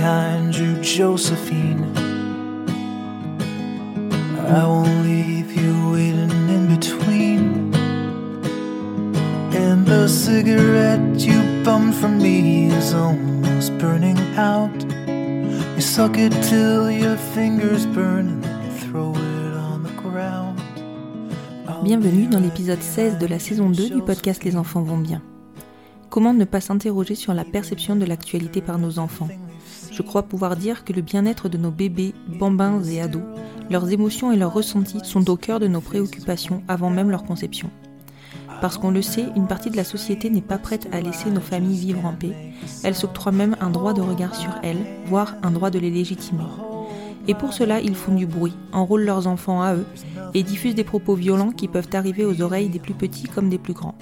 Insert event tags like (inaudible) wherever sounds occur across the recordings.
behind you, Josephine. I won't leave you waiting in between. And the cigarette you bummed from me is almost burning out. You suck it till your fingers burn and then you throw it on the ground. Bienvenue dans l'épisode 16 de la saison 2 du podcast Les enfants vont bien. Comment ne pas s'interroger sur la perception de l'actualité par nos enfants? Je crois pouvoir dire que le bien-être de nos bébés, bambins et ados, leurs émotions et leurs ressentis sont au cœur de nos préoccupations avant même leur conception. Parce qu'on le sait, une partie de la société n'est pas prête à laisser nos familles vivre en paix. Elle s'octroie même un droit de regard sur elles, voire un droit de les légitimer. Et pour cela, ils font du bruit, enrôlent leurs enfants à eux et diffusent des propos violents qui peuvent arriver aux oreilles des plus petits comme des plus grands.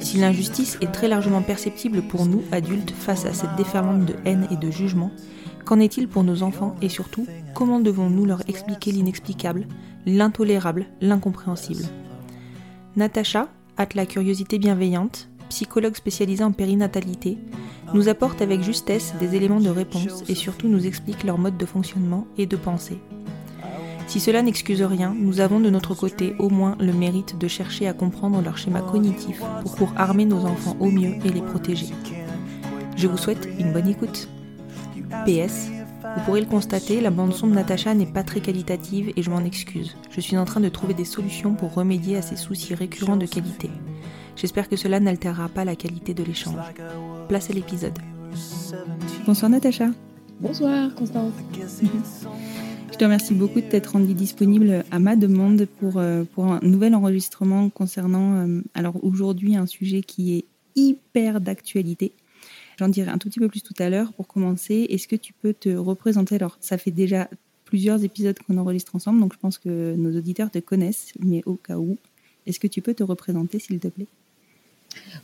Si l'injustice est très largement perceptible pour nous, adultes, face à cette déferlante de haine et de jugement, qu'en est-il pour nos enfants et surtout, comment devons-nous leur expliquer l'inexplicable, l'intolérable, l'incompréhensible? Natacha, hâte la curiosité bienveillante, psychologue spécialisée en périnatalité, nous apporte avec justesse des éléments de réponse et surtout nous explique leur mode de fonctionnement et de pensée. Si cela n'excuse rien, nous avons de notre côté au moins le mérite de chercher à comprendre leur schéma cognitif pour, pour armer nos enfants au mieux et les protéger. Je vous souhaite une bonne écoute. PS, vous pourrez le constater, la bande son de Natacha n'est pas très qualitative et je m'en excuse. Je suis en train de trouver des solutions pour remédier à ces soucis récurrents de qualité. J'espère que cela n'altérera pas la qualité de l'échange. Place à l'épisode. Bonsoir Natacha. Bonsoir Constance. (laughs) Je te remercie beaucoup de t'être rendue disponible à ma demande pour, euh, pour un nouvel enregistrement concernant, euh, alors aujourd'hui, un sujet qui est hyper d'actualité. J'en dirai un tout petit peu plus tout à l'heure. Pour commencer, est-ce que tu peux te représenter? Alors, ça fait déjà plusieurs épisodes qu'on enregistre ensemble, donc je pense que nos auditeurs te connaissent, mais au cas où, est-ce que tu peux te représenter, s'il te plaît?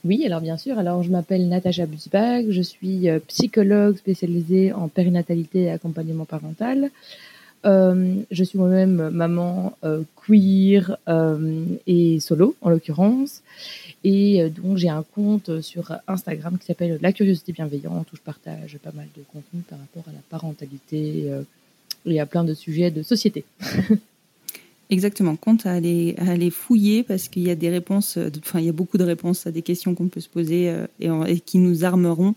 Oui, alors bien sûr. Alors je m'appelle Natacha Busbach, je suis euh, psychologue spécialisée en périnatalité et accompagnement parental. Euh, je suis moi-même maman euh, queer euh, et solo en l'occurrence. Et donc j'ai un compte sur Instagram qui s'appelle La Curiosité Bienveillante où je partage pas mal de contenu par rapport à la parentalité et à plein de sujets de société. (laughs) Exactement, compte à aller, fouiller parce qu'il y a des réponses, enfin il y a beaucoup de réponses à des questions qu'on peut se poser et qui nous armeront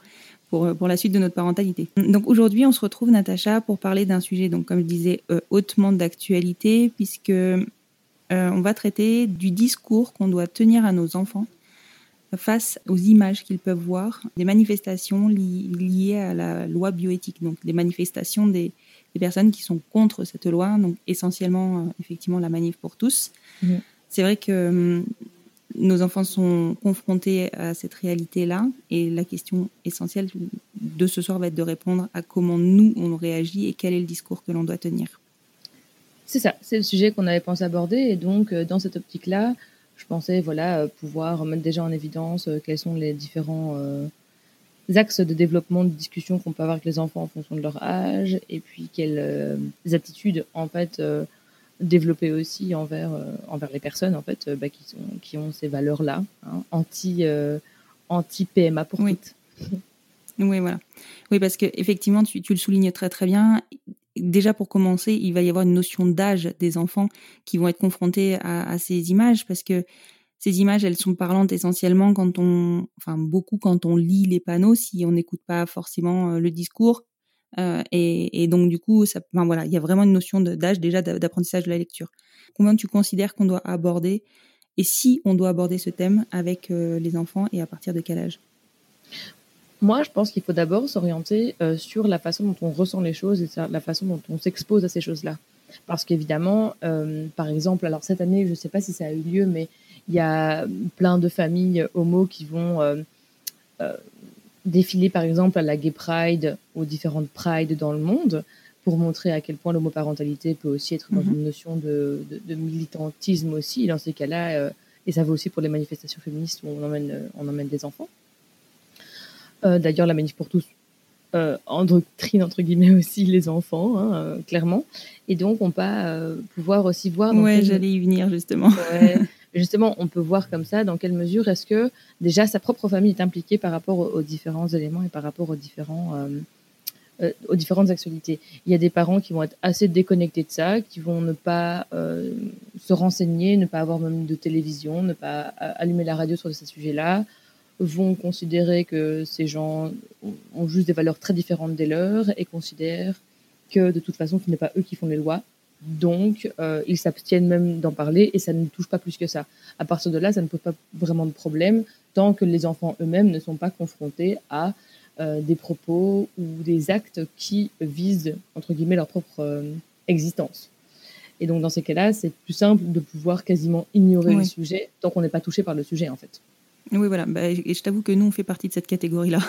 pour, euh, pour la suite de notre parentalité. Donc aujourd'hui, on se retrouve, Natacha, pour parler d'un sujet, donc comme je disais, euh, hautement d'actualité, puisque euh, on va traiter du discours qu'on doit tenir à nos enfants face aux images qu'ils peuvent voir, des manifestations li- liées à la loi bioéthique, donc des manifestations des, des personnes qui sont contre cette loi, donc essentiellement, euh, effectivement, la manif pour tous. Mhm. C'est vrai que hum, nos enfants sont confrontés à cette réalité-là, et la question essentielle de ce soir va être de répondre à comment nous, on réagit et quel est le discours que l'on doit tenir. C'est ça, c'est le sujet qu'on avait pensé aborder. Et donc, euh, dans cette optique-là, je pensais voilà, euh, pouvoir mettre déjà en évidence euh, quels sont les différents axes de développement, de discussion qu'on peut avoir avec les enfants en fonction de leur âge, et puis quelles attitudes, en fait, développer aussi envers, euh, envers les personnes, en fait, euh, bah, qui, sont, qui ont ces valeurs-là, hein, anti, euh, anti-PMA pour Oui. toutes. Oui, voilà. Oui, parce que effectivement, tu, tu le soulignes très très bien. Déjà pour commencer, il va y avoir une notion d'âge des enfants qui vont être confrontés à, à ces images, parce que ces images, elles sont parlantes essentiellement quand on, enfin beaucoup quand on lit les panneaux, si on n'écoute pas forcément le discours. Et, donc du coup, ça, voilà, il y a vraiment une notion d'âge déjà d'apprentissage de la lecture. Combien tu considères qu'on doit aborder et si on doit aborder ce thème avec les enfants et à partir de quel âge? Moi, je pense qu'il faut d'abord s'orienter sur la façon dont on ressent les choses et la façon dont on s'expose à ces choses-là. Parce qu'évidemment, par exemple, alors cette année, je ne sais pas si ça a eu lieu, mais il y a plein de familles homo qui vont euh, euh, défiler, par exemple, à la Gay Pride, aux différentes Prides dans le monde, pour montrer à quel point l'homoparentalité peut aussi être dans mhm. une notion de, militantisme aussi. dans ces cas-là, euh, et ça vaut aussi pour les manifestations féministes où on emmène, on emmène des enfants. D'ailleurs, la manif pour tous endoctrine entre guillemets (laughs) aussi les enfants, hein, clairement. Et donc, on va pouvoir aussi voir. Ouais, j'allais y venir justement. (laughs) justement, on peut voir comme ça dans quelle mesure est-ce que déjà sa propre famille est impliquée par rapport aux, différents éléments et par rapport aux différents euh, euh, aux différentes actualités. Il y a des parents qui vont être assez déconnectés de ça, qui vont ne pas euh, se renseigner, ne pas avoir même de télévision, ne pas allumer la radio sur ces sujets-là, vont considérer que ces gens ont juste des valeurs très différentes des leurs et considèrent que de toute façon ce n'est pas eux qui font les lois, donc, euh, ils s'abstiennent même d'en parler et ça ne touche pas plus que ça. À partir de là, ça ne pose pas vraiment de problème tant que les enfants eux-mêmes ne sont pas confrontés à euh, des propos ou des actes qui visent, entre guillemets, leur propre euh, existence. Et donc, dans ces cas-là, c'est plus simple de pouvoir quasiment ignorer le sujet tant qu'on n'est pas touché par le sujet, en fait. Oui, voilà. Bah, et je t'avoue que nous, on fait partie de cette catégorie-là.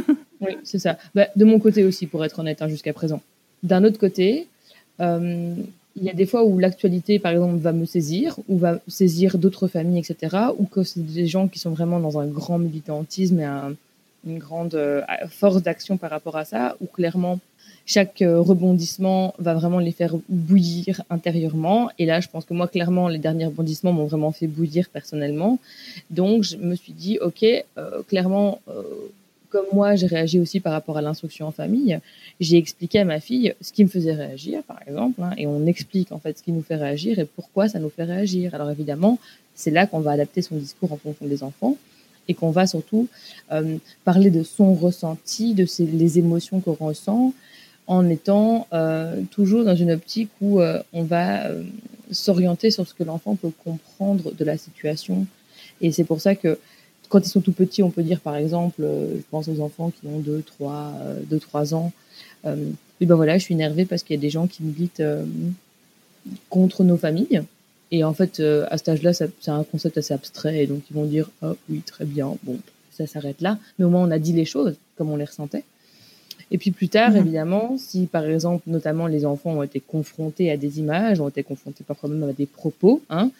(laughs) oui, c'est ça. Bah, de mon côté aussi, pour être honnête, hein, jusqu'à présent. D'un autre côté, il y a des fois où l'actualité, par exemple, va me saisir, ou va saisir d'autres familles, etc., ou que c'est des gens qui sont vraiment dans un grand militantisme et une grande euh, force d'action par rapport à ça, où clairement chaque euh, rebondissement va vraiment les faire bouillir intérieurement. Et là, je pense que moi, clairement, les derniers rebondissements m'ont vraiment fait bouillir personnellement. Donc, je me suis dit, OK, euh, clairement, comme moi, j'ai réagi aussi par rapport à l'instruction en famille. J'ai expliqué à ma fille ce qui me faisait réagir, par exemple, hein, et on explique en fait ce qui nous fait réagir et pourquoi ça nous fait réagir. Alors évidemment, c'est là qu'on va adapter son discours en fonction des enfants et qu'on va surtout euh, parler de son ressenti, de les émotions qu'on ressent, en étant euh, toujours dans une optique où euh, on va s'orienter sur ce que l'enfant peut comprendre de la situation. Et c'est pour ça que quand ils sont tout petits, on peut dire par exemple, euh, je pense aux enfants qui ont 2, 3, 2, 3 ans, euh, et ben voilà, je suis énervée parce qu'il y a des gens qui militent euh, contre nos familles. Et en fait, à cet âge-là, c'est un concept assez abstrait. Et donc, ils vont dire, oh oui, très bien, bon, ça s'arrête là. Mais au moins, on a dit les choses comme on les ressentait. Et puis plus tard, mmh. évidemment, si par exemple, notamment les enfants ont été confrontés à des images, ont été confrontés parfois même à des propos, hein,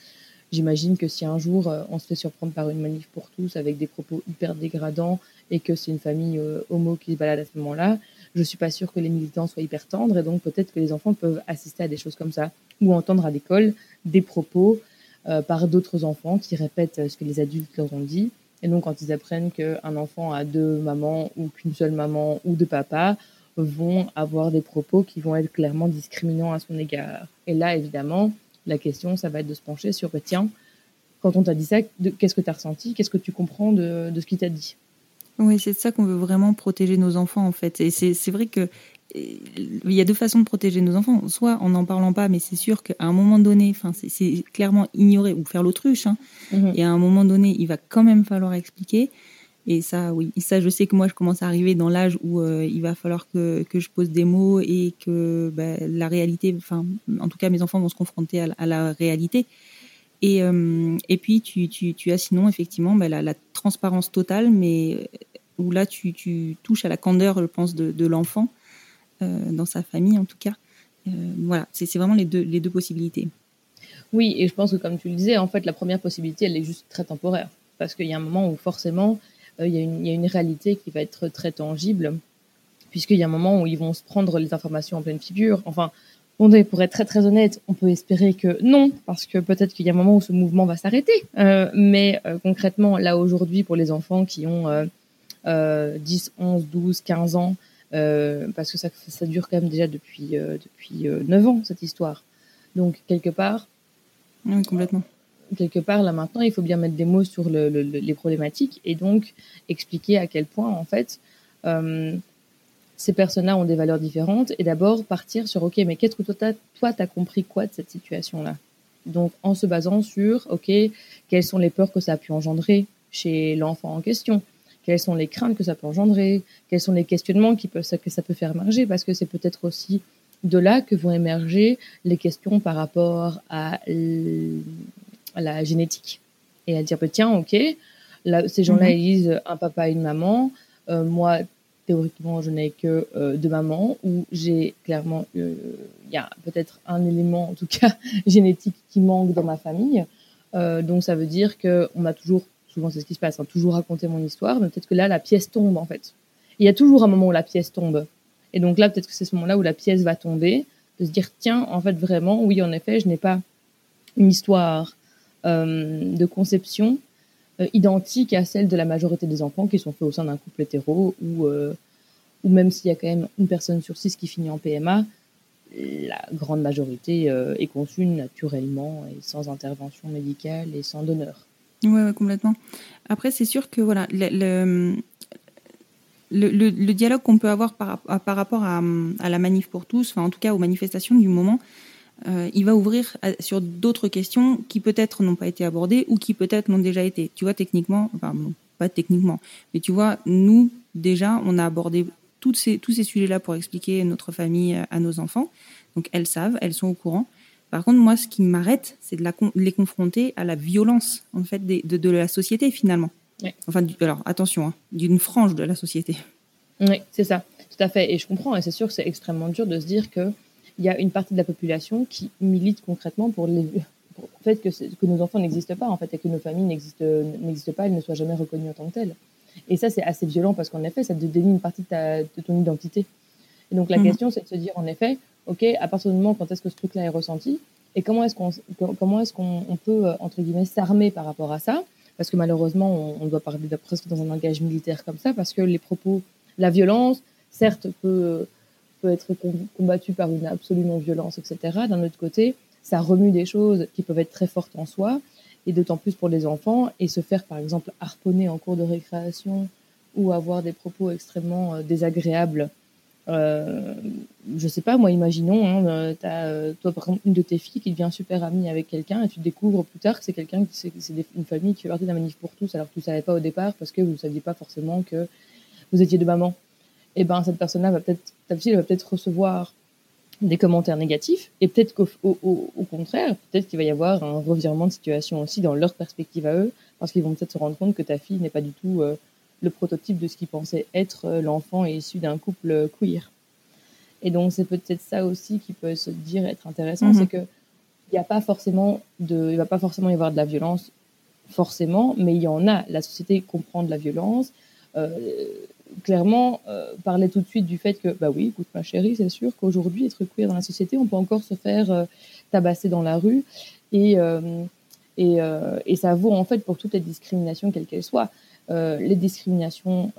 J'imagine que si un jour euh, on se fait surprendre par une manif pour tous avec des propos hyper dégradants et que c'est une famille euh, homo qui se balade à ce moment-là, je suis pas sûre que les militants soient hyper tendres et donc peut-être que les enfants peuvent assister à des choses comme ça ou entendre à l'école des propos euh, par d'autres enfants qui répètent ce que les adultes leur ont dit. Et donc quand ils apprennent qu'un enfant a deux mamans ou qu'une seule maman ou deux papas, vont avoir des propos qui vont être clairement discriminants à son égard. Et là, évidemment, la question, ça va être de se pencher sur, bah, tiens, quand on t'a dit ça, qu'est-ce que tu as ressenti? Qu'est-ce que tu comprends de, ce qu'il t'a dit? Oui, c'est ça qu'on veut vraiment protéger nos enfants, en fait. Et c'est vrai que il y a deux façons de protéger nos enfants. Soit en n'en parlant pas, mais c'est sûr qu'à un moment donné, enfin, c'est clairement ignorer ou faire l'autruche. Hein. Mm-hmm. Et à un moment donné, il va quand même falloir expliquer. Et ça, oui. ça, je sais que moi, je commence à arriver dans l'âge où euh, il va falloir que, que, je pose des mots et que bah, la réalité, enfin, en tout cas, mes enfants vont se confronter à, la réalité. Et, euh, et puis, tu, tu, as sinon, effectivement, bah, la, transparence totale, mais euh, où là, tu, tu, touches à la candeur, je pense, de, de l'enfant, dans sa famille, en tout cas. voilà, c'est vraiment les deux, les deux possibilités. Oui, et je pense que, comme tu le disais, en fait, la première possibilité, elle est juste très temporaire. Parce qu'il y a un moment où, forcément, il y, a une réalité qui va être très tangible, puisqu'il y a un moment où ils vont se prendre les informations en pleine figure. Enfin, pour être très très honnête, on peut espérer que non, parce que peut-être qu'il y a un moment où ce mouvement va s'arrêter. Euh, mais euh, concrètement, là aujourd'hui, pour les enfants qui ont 10, 11, 12, 15 ans, parce que ça, ça dure quand même déjà depuis, depuis 9 ans, cette histoire. Donc, quelque part... Oui, complètement quelque part, là maintenant, il faut bien mettre des mots sur les problématiques et donc expliquer à quel point, en fait, euh, ces personnes-là ont des valeurs différentes et d'abord partir sur ok mais qu'est-ce que toi toi t'as compris quoi de cette situation là donc en se basant sur ok quelles sont les peurs que ça a pu engendrer chez l'enfant en question? Quelles sont les craintes que ça peut engendrer? Quels sont les questionnements qui peuvent que ça peut faire émerger? Parce que c'est peut-être aussi de là que vont émerger les questions par rapport à, la génétique et à dire bah, tiens ok là, ces gens-là ils disent un papa et une maman euh, moi théoriquement, je n'ai que euh, deux mamans, où j'ai clairement, euh, il y a peut-être un élément, en tout cas (laughs) génétique, qui manque dans ma famille. Donc ça veut dire que on m'a toujours, souvent c'est ce qui se passe, hein, toujours raconté mon histoire, mais peut-être que là la pièce tombe en fait. Il y a toujours un moment où la pièce tombe. Et donc là, peut-être que c'est ce moment-là où la pièce va tomber, de se dire tiens, en fait vraiment, oui, en effet, je n'ai pas une histoire de conception euh, identique à celle de la majorité des enfants qui sont faits au sein d'un couple hétéro ou, euh, même s'il y a quand même une personne sur six qui finit en PMA, la grande majorité euh, est conçue naturellement et sans intervention médicale et sans donneur. Oui, ouais, complètement. Après, c'est sûr que voilà, le, le, le, dialogue qu'on peut avoir par, par rapport à, à, la manif pour tous, enfin en tout cas aux manifestations du moment, euh, il va ouvrir sur d'autres questions qui peut-être n'ont pas été abordées ou qui peut-être l'ont déjà été. Tu vois, techniquement, enfin non, pas techniquement, mais tu vois, nous, déjà, on a abordé toutes ces, tous ces sujets-là pour expliquer notre famille à nos enfants. Donc elles savent, elles sont au courant. Par contre, moi, ce qui m'arrête, c'est de, les confronter à la violence, en fait, de, de, la société, finalement. Enfin, alors, attention, hein, d'une frange de la société. Oui, c'est ça, tout à fait. Et je comprends, et c'est sûr que c'est extrêmement dur de se dire que il y a une partie de la population qui milite concrètement pour, le fait que, que, nos enfants n'existent pas, en fait, et que nos familles n'existent pas, elles ne soient jamais reconnues en tant que telles. Et ça, c'est assez violent parce qu'en effet, ça te dénie une partie de, ta, de ton identité. Et donc, la mhm. question, c'est de se dire, en effet, OK, à partir du moment quand est-ce que ce truc-là est ressenti, et comment est-ce qu'on comment est-ce qu'on peut, euh, entre guillemets, s'armer par rapport à ça? Parce que malheureusement, on, doit parler de, presque dans un langage militaire comme ça, parce que les propos, la violence, certes, peut peut être combattu par une absolue non-violence, etc. D'un autre côté, ça remue des choses qui peuvent être très fortes en soi, et d'autant plus pour les enfants, et se faire par exemple harponner en cours de récréation ou avoir des propos extrêmement euh, désagréables. Euh, je sais pas, moi, imaginons, hein, euh, as, euh, toi, par exemple, une de tes filles qui devient super amie avec quelqu'un et tu découvres plus tard que c'est quelqu'un qui c'est une famille qui fait partie d'un manif pour tous alors que tu savais pas au départ parce que vous ne saviez pas forcément que vous étiez de maman et eh ben cette personne-là va peut-être, ta fille va peut-être recevoir des commentaires négatifs et peut-être qu'au au, contraire, peut-être qu'il va y avoir un revirement de situation aussi dans leur perspective à eux, parce qu'ils vont peut-être se rendre compte que ta fille n'est pas du tout euh, le prototype de ce qu'ils pensaient être euh, l'enfant issu d'un couple queer. Et donc c'est peut-être ça aussi qui peut se dire être intéressant, c'est mhm. que il n'y a pas forcément de, il va pas forcément y avoir de la violence forcément, mais il y en a. La société comprend de la violence. Euh, clairement euh, parlait tout de suite du fait que, bah oui, écoute ma chérie, c'est sûr qu'aujourd'hui, être queer dans la société, on peut encore se faire euh, tabasser dans la rue. Et, euh, et, et, ça vaut en fait pour toutes les discriminations, quelles qu'elles soient. les discriminations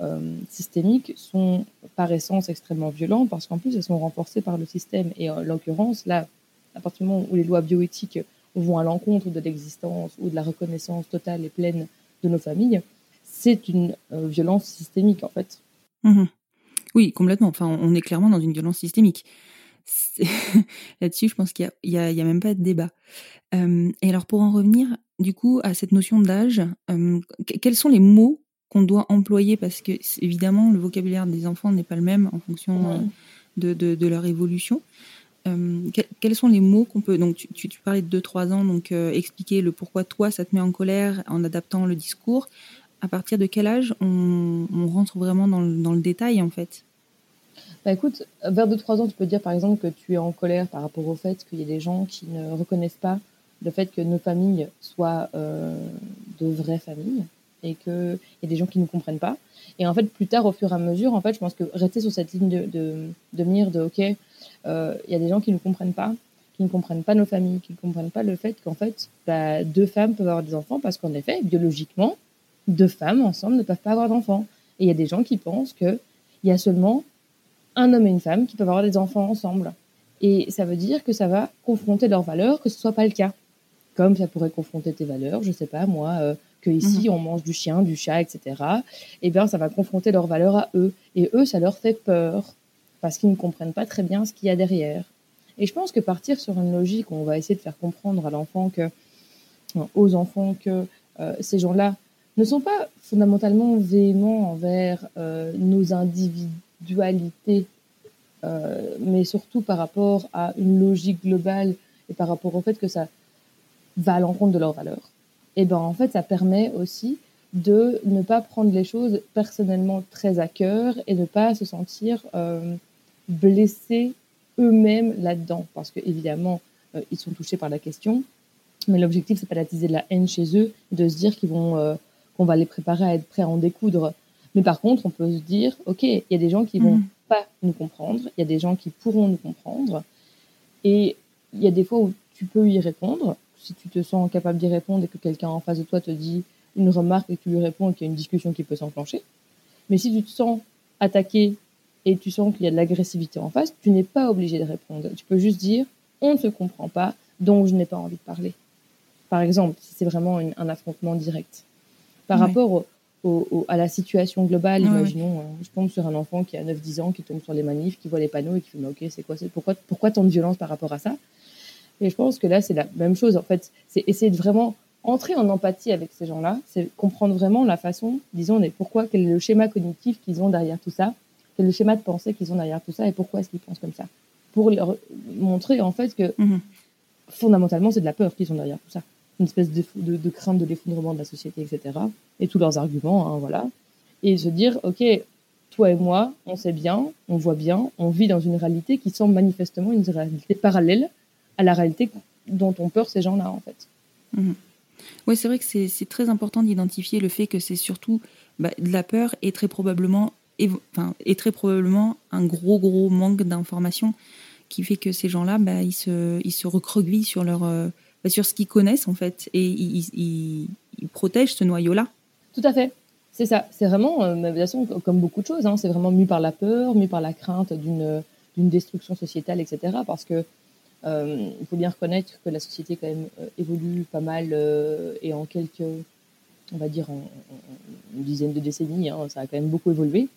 systémiques sont par essence extrêmement violentes parce qu'en plus, elles sont renforcées par le système. Et en l'occurrence, là, à partir du moment où les lois bioéthiques vont à l'encontre de l'existence ou de la reconnaissance totale et pleine de nos familles, c'est une violence systémique en fait. Mmh oui, complètement. Enfin, on est clairement dans une violence systémique. (laughs) Là-dessus, je pense qu'il n'y a, a, même pas de débat. et alors, pour en revenir, du coup, à cette notion d'âge, quels sont les mots qu'on doit employer? Parce que, évidemment, le vocabulaire des enfants n'est pas le même en fonction de, de, leur évolution. quels sont les mots qu'on peut... Donc, tu, tu, parlais de 2-3 ans, donc expliquer le pourquoi toi, ça te met en colère en adaptant le discours à partir de quel âge on, rentre vraiment dans le, détail en fait? Bah écoute, vers 2-3 ans, tu peux dire par exemple que tu es en colère par rapport au fait qu'il y a des gens qui ne reconnaissent pas le fait que nos familles soient euh, de vraies familles et qu'il y a des gens qui ne comprennent pas. Et en fait, plus tard, au fur et à mesure, en fait, je pense que rester sur cette ligne de, de, de mire de OK, euh, il y a des gens qui ne comprennent pas, qui ne comprennent pas nos familles, qui ne comprennent pas le fait qu'en fait, bah, deux femmes peuvent avoir des enfants parce qu'en effet, biologiquement, deux femmes ensemble ne peuvent pas avoir d'enfants. Et il y a des gens qui pensent qu'il y a seulement un homme et une femme qui peuvent avoir des enfants ensemble. Et ça veut dire que ça va confronter leurs valeurs, que ce soit pas le cas. Comme ça pourrait confronter tes valeurs, je sais pas moi, euh, que ici mhm. on mange du chien, du chat, etc. Eh bien, ça va confronter leurs valeurs à eux. Et eux, ça leur fait peur parce qu'ils ne comprennent pas très bien ce qu'il y a derrière. Et je pense que partir sur une logique où on va essayer de faire comprendre à l'enfant que, aux enfants que euh, ces gens-là ne sont pas fondamentalement véhéments envers euh, nos individualités, euh, mais surtout par rapport à une logique globale et par rapport au fait que ça va à l'encontre de leurs valeurs. Et ben en fait, ça permet aussi de ne pas prendre les choses personnellement très à cœur et ne pas se sentir euh, blessés eux-mêmes là-dedans, parce que évidemment ils sont touchés par la question, mais l'objectif c'est pas d'attiser de la haine chez eux, de se dire qu'ils vont qu'on va les préparer à être prêts à en découdre. Mais par contre, on peut se dire, ok, il y a des gens qui vont mhm. pas nous comprendre, il y a des gens qui pourront nous comprendre, et il y a des fois où tu peux y répondre, si tu te sens capable d'y répondre et que quelqu'un en face de toi te dit une remarque et que tu lui réponds et qu'il y a une discussion qui peut s'enclencher. Mais si tu te sens attaqué et tu sens qu'il y a de l'agressivité en face, tu n'es pas obligé de répondre. Tu peux juste dire on ne se comprend pas, donc je n'ai pas envie de parler. Par exemple, si c'est vraiment un affrontement direct. Par rapport à la situation globale, imaginons, euh, je tombe sur un enfant qui a 9-10 ans, qui tombe sur les manifs, qui voit les panneaux et qui fait mais ok, c'est quoi pourquoi, pourquoi tant de violence par rapport à ça? Et je pense que là, c'est la même chose. En fait, c'est essayer de vraiment entrer en empathie avec ces gens-là, c'est comprendre vraiment la façon, disons, mais pourquoi, quel est le schéma cognitif qu'ils ont derrière tout ça, quel est le schéma de pensée qu'ils ont derrière tout ça et pourquoi est-ce qu'ils pensent comme ça? Pour leur montrer en fait que mhm. fondamentalement c'est de la peur qu'ils ont derrière tout ça, une espèce de, crainte de l'effondrement de la société, etc. Et tous leurs arguments, hein, voilà. Et se dire, ok, toi et moi, on sait bien, on voit bien, on vit dans une réalité qui semble manifestement une réalité parallèle à la réalité dont ont peur ces gens-là en fait. Mhm. Oui, c'est vrai que c'est très important d'identifier le fait que c'est surtout bah, de la peur et très probablement, enfin, et très probablement un gros, gros manque d'informations qui fait que ces gens-là, bah, ils, se, ils se recroquevillent sur, leur, euh, sur ce qu'ils connaissent, en fait, et ils, ils, protègent ce noyau-là. Tout à fait. C'est ça. C'est vraiment, euh, de toute façon, comme beaucoup de choses, hein, c'est vraiment mu par la peur, mu par la crainte d'une destruction sociétale, etc. Parce que euh, il faut bien reconnaître que la société quand même euh, évolue pas mal euh, et en quelques, on va dire en, une dizaine de décennies, hein, ça a quand même beaucoup évolué.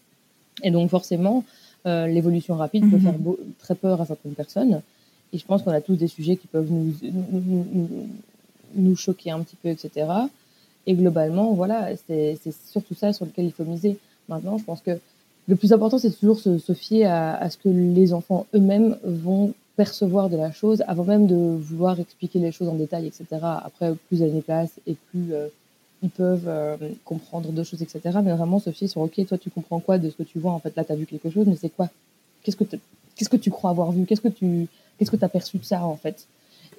Et donc forcément, l'évolution rapide peut mhm. faire très peur à certaines personnes. Et je pense qu'on a tous des sujets qui peuvent nous, choquer un petit peu, etc. Et globalement, voilà, c'est surtout ça sur lequel il faut miser. Maintenant, je pense que le plus important, c'est toujours se, fier à, ce que les enfants eux-mêmes vont percevoir de la chose avant même de vouloir expliquer les choses en détail, etc. Après, plus les passent et plus euh, ils peuvent euh, comprendre deux choses, etc. Mais vraiment se fier sur, OK, toi, tu comprends quoi de ce que tu vois? En fait, là, tu as vu quelque chose, mais c'est quoi? Qu'est-ce que qu'est-ce que tu crois avoir vu? Qu'est-ce que tu qu'est-ce que as perçu de ça, en fait?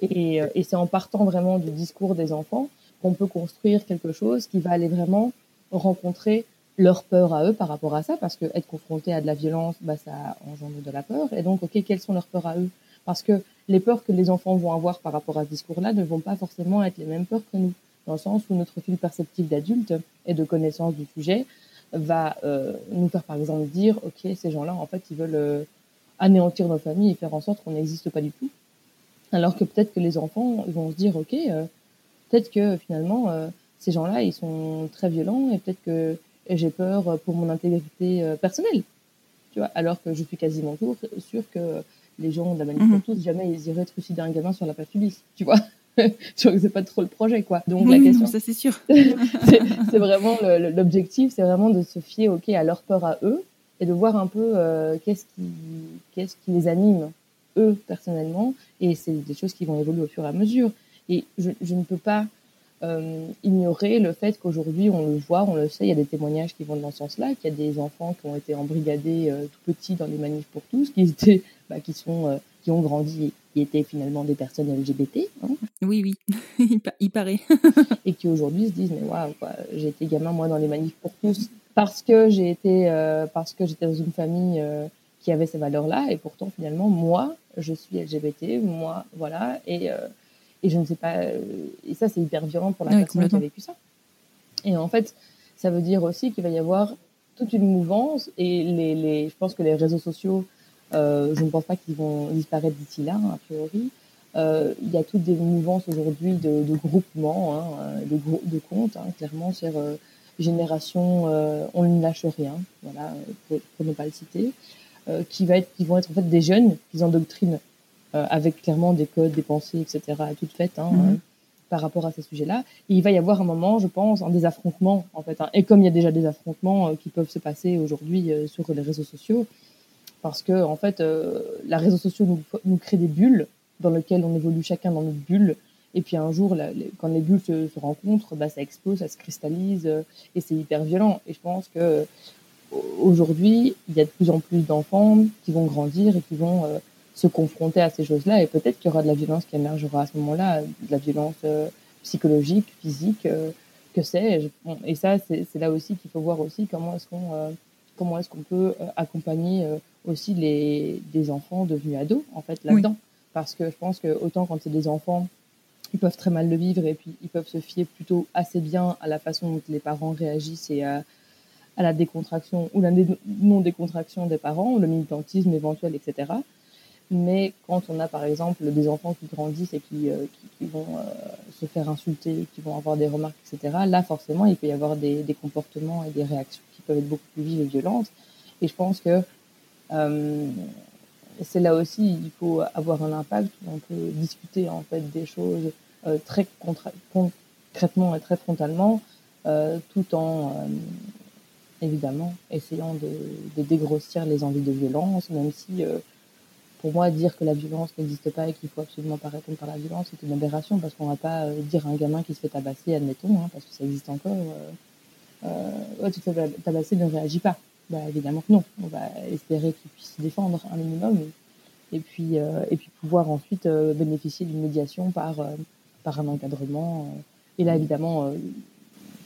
Et, euh, et c'est en partant vraiment du discours des enfants qu'on peut construire quelque chose qui va aller vraiment rencontrer leur peur à eux par rapport à ça, parce que être confronté à de la violence, bah, ça engendre de la peur. Et donc, ok, quelles sont leurs peurs à eux? Parce que les peurs que les enfants vont avoir par rapport à ce discours-là ne vont pas forcément être les mêmes peurs que nous, dans le sens où notre fil perceptif d'adulte et de connaissance du sujet va euh, nous faire par exemple dire, ok, ces gens-là, en fait, ils veulent euh, anéantir nos familles et faire en sorte qu'on n'existe pas du tout. Alors que peut-être que les enfants vont se dire, ok, euh, peut-être que finalement, ces gens-là, ils sont très violents et peut-être que j'ai peur pour mon intégrité personnelle. Tu vois, alors que je suis quasiment sûre que les gens de la manif pour tous, jamais ils iraient trucider un gamin sur la place publique, tu vois. (laughs) je que c'est pas trop le projet, quoi. Donc la question, ça c'est sûr. (laughs) c'est vraiment l'objectif, c'est vraiment de se fier, ok, à leur peur à eux et de voir un peu euh, qu'est-ce qui, qu'est-ce qui les anime eux personnellement. Et c'est des choses qui vont évoluer au fur et à mesure. Et je, je ne peux pas euh, ignorer le fait qu'aujourd'hui, on le voit, on le sait, il y a des témoignages qui vont dans ce sens-là, qu'il y a des enfants qui ont été embrigadés euh, tout petits dans les manifs pour tous, qui étaient, (laughs) bah, qui sont, qui ont grandi et qui étaient finalement des personnes LGBT. Hein. Oui, oui, (laughs) il paraît. et qui aujourd'hui se disent, mais waouh, j'ai été gamin moi dans les manifs pour tous parce que j'ai été, parce que j'étais dans une famille qui avait ces valeurs-là, et pourtant finalement moi, je suis LGBT, moi, voilà, et et je ne sais pas. Euh, et ça, c'est hyper violent pour la personne qui a vécu ça. Et en fait, ça veut dire aussi qu'il va y avoir toute une mouvance. Et les, les, je pense que les réseaux sociaux, euh, je ne pense pas qu'ils vont disparaître d'ici là, a priori. Euh, il y a toutes des mouvances aujourd'hui de, de groupements, hein, de, de comptes, hein, clairement, sur génération on ne lâche rien, voilà, pour, ne pas le citer. qui, va être, qui vont être en fait des jeunes qu'ils endoctrinent avec clairement des codes, des pensées, etc. toutes faites hein, mhm. par rapport à ces sujets-là. il va y avoir un moment, je pense, un des affrontements en fait. Hein. et comme il y a déjà des affrontements qui peuvent se passer aujourd'hui sur les réseaux sociaux, parce que en fait, la réseaux sociaux nous, nous créent des bulles dans lesquelles on évolue chacun dans notre bulle et puis un jour, quand les bulles se, rencontrent, bah, ça explose, ça se cristallise, euh, et c'est hyper violent. Et je pense que aujourd'hui, il y a de plus en plus d'enfants qui vont grandir et qui vont euh, se confronter à ces choses-là. Et peut-être qu'il y aura de la violence qui émergera à ce moment-là, de la violence euh, psychologique, physique, que sais-je. et ça, c'est là aussi qu'il faut voir aussi comment est-ce qu'on comment est-ce qu'on peut accompagner aussi les des enfants devenus ados en fait là-dedans. Parce que je pense que autant quand c'est des enfants ils peuvent très mal le vivre et puis ils peuvent se fier plutôt assez bien à la façon dont les parents réagissent et à, la décontraction ou la non-décontraction des parents, le militantisme éventuel, etc. Mais quand on a par exemple des enfants qui grandissent et qui, euh, vont euh, se faire insulter, qui vont avoir des remarques, etc., là forcément il peut y avoir des, comportements et des réactions qui peuvent être beaucoup plus vives et violentes. Et je pense que euh, c'est là aussi il faut avoir un impact. On peut discuter en fait des choses très concrètement et très frontalement, euh, tout en euh, évidemment essayant de, de, dégrossir les envies de violence, même si pour moi dire que la violence n'existe pas et qu'il faut absolument pas répondre par la violence, c'est une aberration parce qu'on va pas dire à un gamin qui se fait tabasser, admettons, hein, parce que ça existe encore, euh, tu te fais tabasser, ne réagit pas. Bah, évidemment que non. On va espérer qu'il puisse se défendre un minimum et, puis, et puis pouvoir ensuite bénéficier d'une médiation par par un encadrement. Euh, et là, évidemment, euh,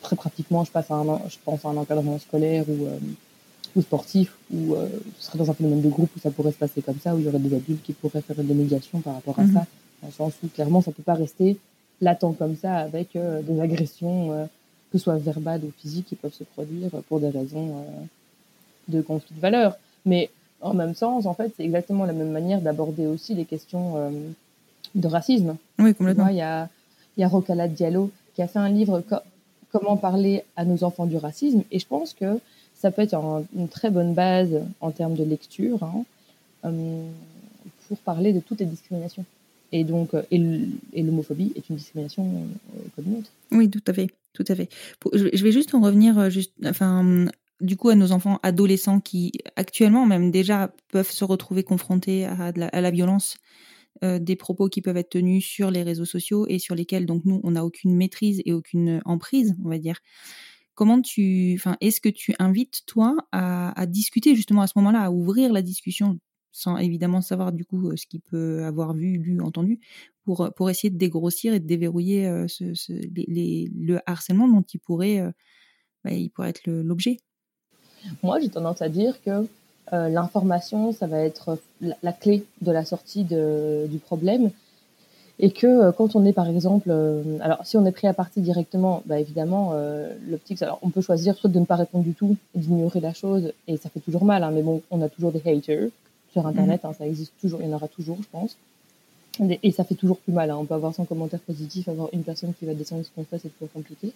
très pratiquement, je, passe à un, je pense à un encadrement scolaire ou, euh, ou sportif, où ce serait dans un phénomène de groupe où ça pourrait se passer comme ça, où il y aurait des adultes qui pourraient faire des médiations par rapport à mhm. ça, dans le sens où clairement, ça ne peut pas rester latent comme ça avec des agressions, que ce soit verbales ou physiques, qui peuvent se produire pour des raisons de conflit de valeurs. Mais en même sens, en fait, c'est exactement la même manière d'aborder aussi les questions de racisme. Oui, complètement. Il y a, il y a Rocala Diallo qui a fait un livre Comment parler à nos enfants du racisme. Et je pense que ça peut être une très bonne base en termes de lecture hein, euh, pour parler de toutes les discriminations. Et donc, euh, et l'homophobie est une discrimination euh, comme une autre. Oui, tout à fait, tout à fait. Je vais juste en revenir, juste, enfin, du coup, à nos enfants adolescents qui actuellement même déjà peuvent se retrouver confrontés à, à la violence euh, des propos qui peuvent être tenus sur les réseaux sociaux et sur lesquels donc nous on n'a aucune maîtrise et aucune emprise, on va dire. Comment tu, enfin, est-ce que tu invites toi à, discuter justement à ce moment-là, à ouvrir la discussion sans évidemment savoir du coup euh, ce qu'il peut avoir vu, lu, entendu, pour, pour essayer de dégrossir et de déverrouiller euh, le harcèlement dont il pourrait, bah, il pourrait être l'objet? Moi, j'ai tendance à dire que euh, l'information, ça va être la, clé de la sortie de, du problème. Et que euh, quand on est, par exemple, euh, alors si on est pris à partie directement, bah évidemment, l'optique, alors on peut choisir soit de ne pas répondre du tout, d'ignorer la chose, et ça fait toujours mal, hein, mais bon, on a toujours des haters sur Internet, hein, ça existe toujours, il y en aura toujours, je pense. Et ça fait toujours plus mal. Hein. On peut avoir son commentaire positif, avoir une personne qui va descendre ce qu'on fait, c'est toujours compliqué.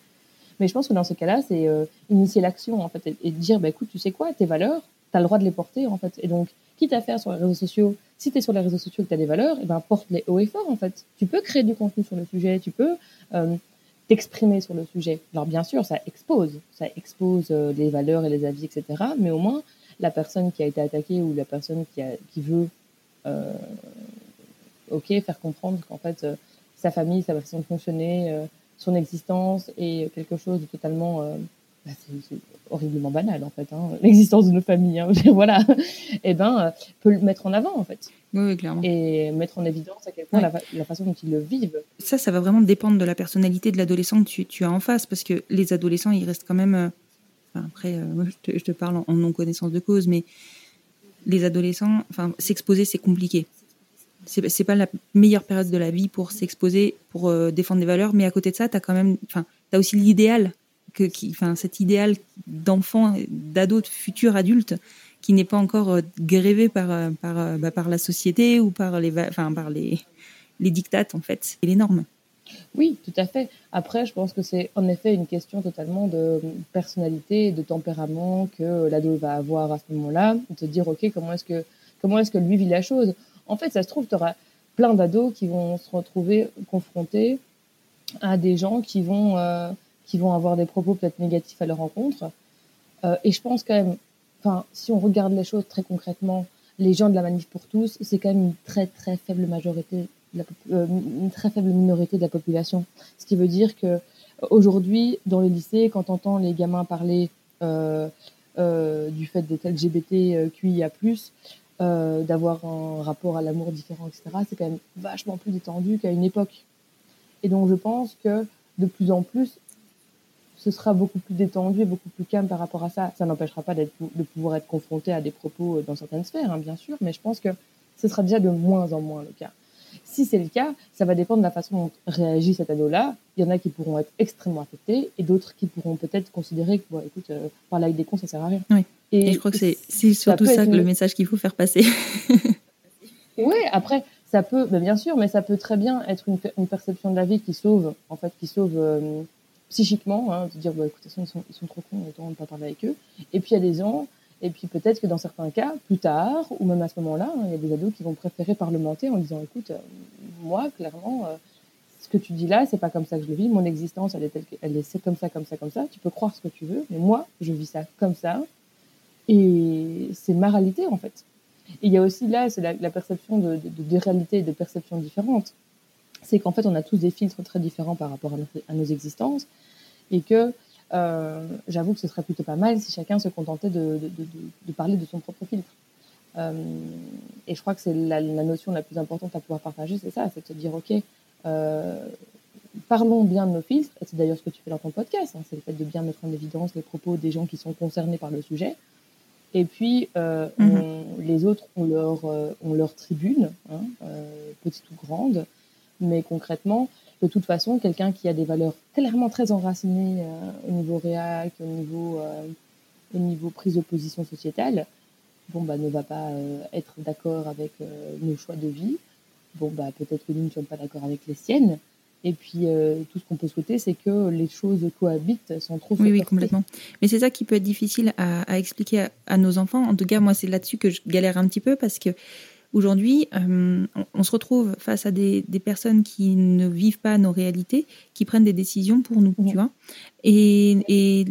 Mais je pense que dans ce cas-là, c'est initier l'action en fait et, dire, bah, écoute, tu sais quoi, tes valeurs, tu as le droit de les porter, en fait. Et donc, quitte à faire sur les réseaux sociaux, si tu es sur les réseaux sociaux et que tu as des valeurs, et eh ben, porte-les haut et fort, en fait. Tu peux créer du contenu sur le sujet, tu peux euh, t'exprimer sur le sujet. Alors, bien sûr, ça expose, ça expose euh, les valeurs et les avis, etc. Mais au moins, la personne qui a été attaquée ou la personne qui, a, qui veut, euh, ok, faire comprendre qu'en fait, sa famille, sa façon de fonctionner, son existence est quelque chose de totalement bah, c'est horriblement banal en fait, hein, (laughs) l'existence de nos familles. Hein, (laughs) voilà, et eh ben euh, peut le mettre en avant en fait. Oui, clairement. Et mettre en évidence à quel point la, façon dont ils le vivent. Ça, ça va vraiment dépendre de la personnalité de l'adolescent que tu, tu, as en face, parce que les adolescents, ils restent quand même. Euh, après, euh, je, te, parle en, non connaissance de cause, mais les adolescents, enfin, s'exposer, c'est compliqué. C'est, c'est pas la meilleure période de la vie pour s'exposer, pour défendre des valeurs, mais à côté de ça, tu as quand même, enfin, tu as aussi l'idéal que, enfin, cet idéal d'enfant, d'ado, futur adulte, qui n'est pas encore euh, grévé par, euh, euh, bah, par la société ou par les, enfin, par les, les dictates, en fait, et les normes. Oui, tout à fait. Après, je pense que c'est en effet une question totalement de personnalité de tempérament que l'ado va avoir à ce moment-là, de te dire, OK, comment est-ce que, comment est-ce que lui vit la chose? En fait, ça se trouve, tu auras plein d'ados qui vont se retrouver confrontés à des gens qui vont, qui vont avoir des propos peut-être négatifs à leur rencontre. Euh, et je pense quand même, enfin, si on regarde les choses très concrètement, les gens de la manif pour tous, c'est quand même une très très faible majorité euh, une très faible minorité de la population. Ce qui veut dire que aujourd'hui, dans les lycées, quand on entend les gamins parler euh, euh, du fait d'être LGBTQIA+, euh, d'avoir un rapport à l'amour différent, etc., c'est quand même vachement plus détendu qu'à une époque. Et donc, je pense que de plus en plus, ce sera beaucoup plus détendu et beaucoup plus calme par rapport à ça. Ça n'empêchera pas de pouvoir être confronté à des propos dans certaines sphères, hein, bien sûr, mais je pense que ce sera déjà de moins en moins le cas. Si c'est le cas, ça va dépendre de la façon dont réagit cet ado-là. Il y en a qui pourront être extrêmement affectés et d'autres qui pourront peut-être considérer que, bon, écoute, euh, parler avec des cons, ça sert à rien. Oui. Et, je crois que c'est surtout ça, le message qu'il faut faire passer. (laughs) oui, après, ça peut, ben bien sûr, mais ça peut très bien être une, une, perception de la vie qui sauve, en fait, qui sauve euh, psychiquement, hein, de dire, bah, écoute, ils sont, ils sont trop cons, autant ne pas parler avec eux. Et puis, il y a des gens et puis peut-être que dans certains cas, plus tard, ou même à ce moment-là, hein, il y a des ados qui vont préférer parlementer en disant, écoute, euh, moi, clairement, euh, ce que tu dis là, c'est pas comme ça que je le vis. Mon existence, elle est telle elle est comme ça, comme ça, comme ça. Tu peux croire ce que tu veux, mais moi, je vis ça comme ça. Et c'est ma réalité, en fait. Il y a aussi là, c'est la, perception de, de, réalités et de perceptions différentes. C'est qu'en fait, on a tous des filtres très différents par rapport à nos existences. Et que euh, j'avoue que ce serait plutôt pas mal si chacun se contentait de, parler de son propre filtre. Euh, et je crois que c'est la, notion la plus importante à pouvoir partager, c'est ça, c'est de se dire, OK, euh, parlons bien de nos filtres, et c'est d'ailleurs ce que tu fais dans ton podcast, hein, c'est le fait de bien mettre en évidence les propos des gens qui sont concernés par le sujet. Et puis, mhm. les autres ont leur, ont leur tribune, hein, petite ou grande, mais concrètement, de toute façon, quelqu'un qui a des valeurs clairement très enracinées euh, au niveau réac, au niveau, euh, au niveau prise de position sociétale, bon, bah, ne va pas euh, être d'accord avec nos choix de vie. Bon, bah, peut-être que nous ne sommes pas d'accord avec les siennes. Et puis, tout ce qu'on peut souhaiter, c'est que les choses cohabitent sans trop Oui, oui, complètement. Mais c'est ça qui peut être difficile à, expliquer à, nos enfants. En tout cas, moi, c'est là-dessus que je galère un petit peu parce que Aujourd'hui, euh, on, se retrouve face à des, personnes qui ne vivent pas nos réalités, qui prennent des décisions pour nous, tu vois. Et,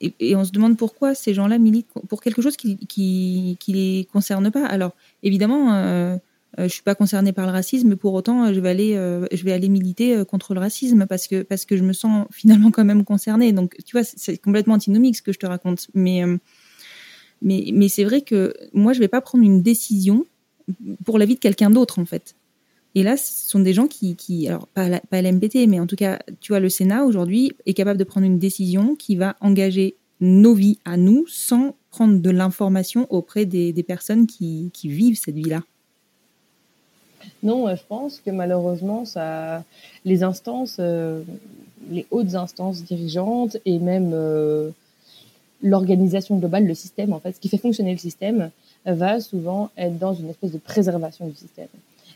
et, on se demande pourquoi ces gens-là militent pour quelque chose qui, qui, les concerne pas. Alors, évidemment, euh, euh, je suis pas concernée par le racisme, mais pour autant, je vais aller, je vais aller militer contre le racisme parce que parce que je me sens (laughs) finalement quand même concernée. Donc, tu vois, c'est complètement antinomique ce que je te raconte, mais mais, mais c'est vrai que moi, je vais pas prendre une décision pour la vie de quelqu'un d'autre en fait. Et là, ce sont des gens qui, alors pas, la, pas l'MPT, mais en tout cas, tu vois, le Sénat aujourd'hui est capable de prendre une décision qui va engager nos vies à nous sans prendre de l'information auprès des, personnes qui, vivent cette vie-là. Non, je pense que malheureusement, ça, les instances, euh, les hautes instances dirigeantes et même euh, l'organisation globale, le système, en fait, ce qui fait fonctionner le système, va souvent être dans une espèce de préservation du système.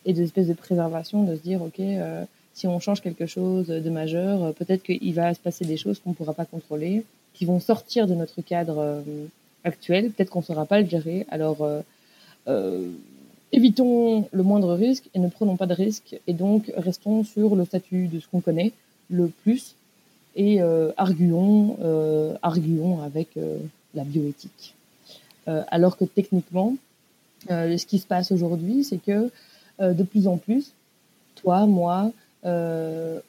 Et de espèce de préservation de se dire ok euh, si on change quelque chose de majeur euh, peut-être qu'il va se passer des choses qu'on ne pourra pas contrôler qui vont sortir de notre cadre euh, actuel. Peut-être qu'on ne saura pas le gérer. Alors évitons le moindre risque et ne prenons pas de risque. Et donc restons sur le statut de ce qu'on connaît le plus et arguons arguons avec la bioéthique alors que techniquement, euh, ce qui se passe aujourd'hui, c'est que euh, de plus en plus, toi, moi,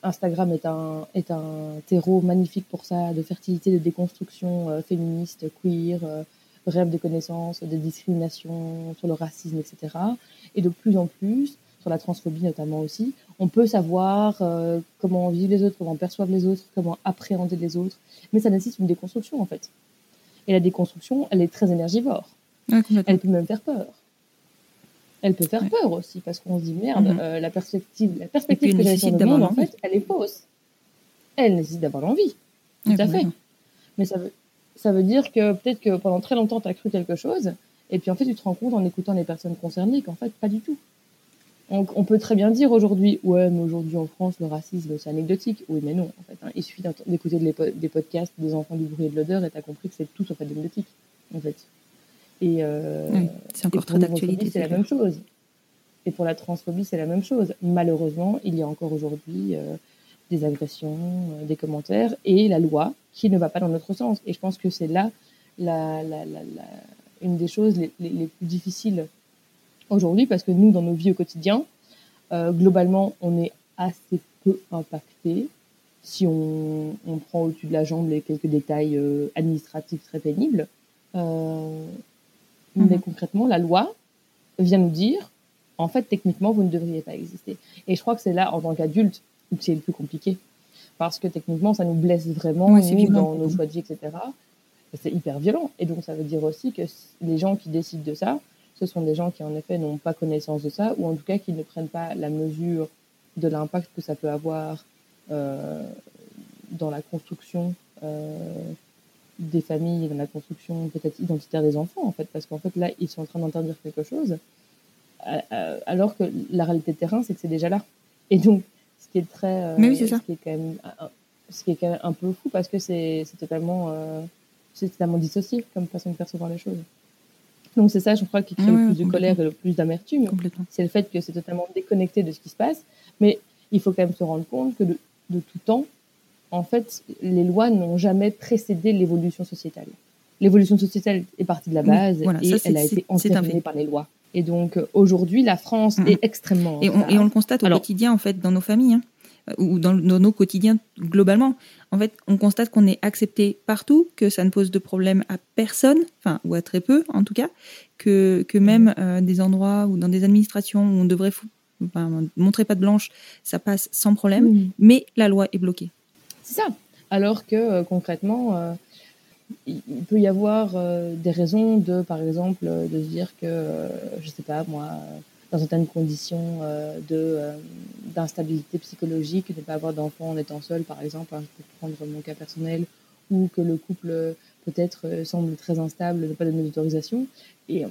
Instagram est un, est un terreau magnifique pour ça, de fertilité, de déconstruction féministe, queer, rêve de connaissances, de discrimination, sur le racisme, etc. Et de plus en plus, sur la transphobie notamment aussi, on peut savoir comment vivent les autres, comment perçoivent les autres, comment appréhender les autres, mais ça nécessite une déconstruction en fait. Et la déconstruction, elle est très énergivore. elle peut même faire peur. Elle peut faire peur aussi, parce qu'on se dit, merde, mhm. euh, la perspective, la perspective que j'ai sur le monde, en fait, elle est fausse. Elle nécessite d'avoir l'envie. Tout à fait. Mais ça veut, ça veut dire que peut-être que pendant très longtemps, tu as cru quelque chose, et puis en fait, tu te rends compte en écoutant les personnes concernées qu'en fait, pas du tout. On, peut très bien dire aujourd'hui, ouais, mais aujourd'hui en France, le racisme, c'est anecdotique. Oui, mais non, en fait. Hein. Il suffit d'écouter des podcasts des enfants du bruit et de l'odeur et tu as compris que c'est tout sauf anecdotique, en fait. Et, euh, c'est encore très d'actualité. C'est la même chose. Et pour la transphobie, c'est la même chose. Malheureusement, il y a encore aujourd'hui euh, des agressions, euh, des commentaires et la loi qui ne va pas dans notre sens. Et je pense que c'est là la, la, la, une des choses les, les plus difficiles aujourd'hui parce que nous, dans nos vies au quotidien, euh, globalement, on est assez peu impacté si on, on prend au-dessus de la jambe les quelques détails euh, administratifs très pénibles. Euh, Mais mhm. concrètement, la loi vient nous dire, en fait, techniquement, vous ne devriez pas exister. Et je crois que c'est là, en tant qu'adulte, où c'est le plus compliqué. Parce que techniquement, ça nous blesse vraiment, nous, dans nos choix de vie, etc. C'est hyper violent. Et donc, ça veut dire aussi que les gens qui décident de ça, ce sont des gens qui en effet n'ont pas connaissance de ça, ou en tout cas qui ne prennent pas la mesure de l'impact que ça peut avoir euh, dans la construction euh, des familles, dans la construction peut-être identitaire des enfants, en fait, parce qu'en fait là, ils sont en train d'interdire quelque chose, euh, alors que la réalité de terrain, c'est que c'est déjà là. Et donc, ce qui est très, Mais oui, c'est ça. Ce qui est quand même, ce qui est quand même un peu fou parce que c'est totalement, c'est totalement dissocié comme façon de percevoir les choses. Donc c'est ça, je crois, qui crée le plus de colère et le plus d'amertume. C'est le fait que c'est totalement déconnecté de ce qui se passe. Mais il faut quand même se rendre compte que de, tout temps, en fait, les lois n'ont jamais précédé l'évolution sociétale. L'évolution sociétale est partie de la base et elle a été entraînée par les lois. Et donc aujourd'hui, la France est extrêmement. Et on, et on, le constate au quotidien, en fait, dans nos familles. Hein. Euh, ou dans, nos quotidiens globalement. En fait, on constate qu'on est accepté partout, que ça ne pose de problème à personne, enfin, ou à très peu en tout cas, que, que même euh, des endroits ou dans des administrations où on devrait montrer pas de blanche, ça passe sans problème, mais la loi est bloquée. C'est ça. Alors que euh, concrètement, il peut y avoir des raisons de, par exemple, de se dire que, je sais pas, moi, dans certaines conditions euh, de euh, d'instabilité psychologique, ne pas avoir d'enfant en étant seul, par exemple, hein, pour prendre mon cas personnel, ou que le couple peut-être euh, semble très instable, ne pas donner d'autorisation. Et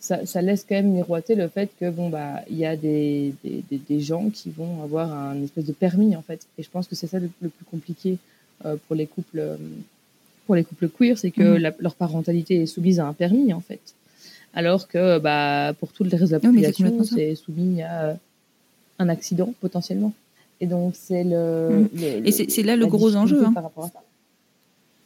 ça, ça, laisse quand même miroiter le fait que bon bah il y a des, des, des, gens qui vont avoir un espèce de permis en fait. Et je pense que c'est ça le, plus compliqué pour les couples pour les couples queer, c'est que mmh. leur parentalité est soumise à un permis en fait alors que bah, pour tout le reste de la population, c'est soumis à euh, un accident potentiellement. Et donc, c'est le, mm. Et c'est là le gros enjeu. Hein.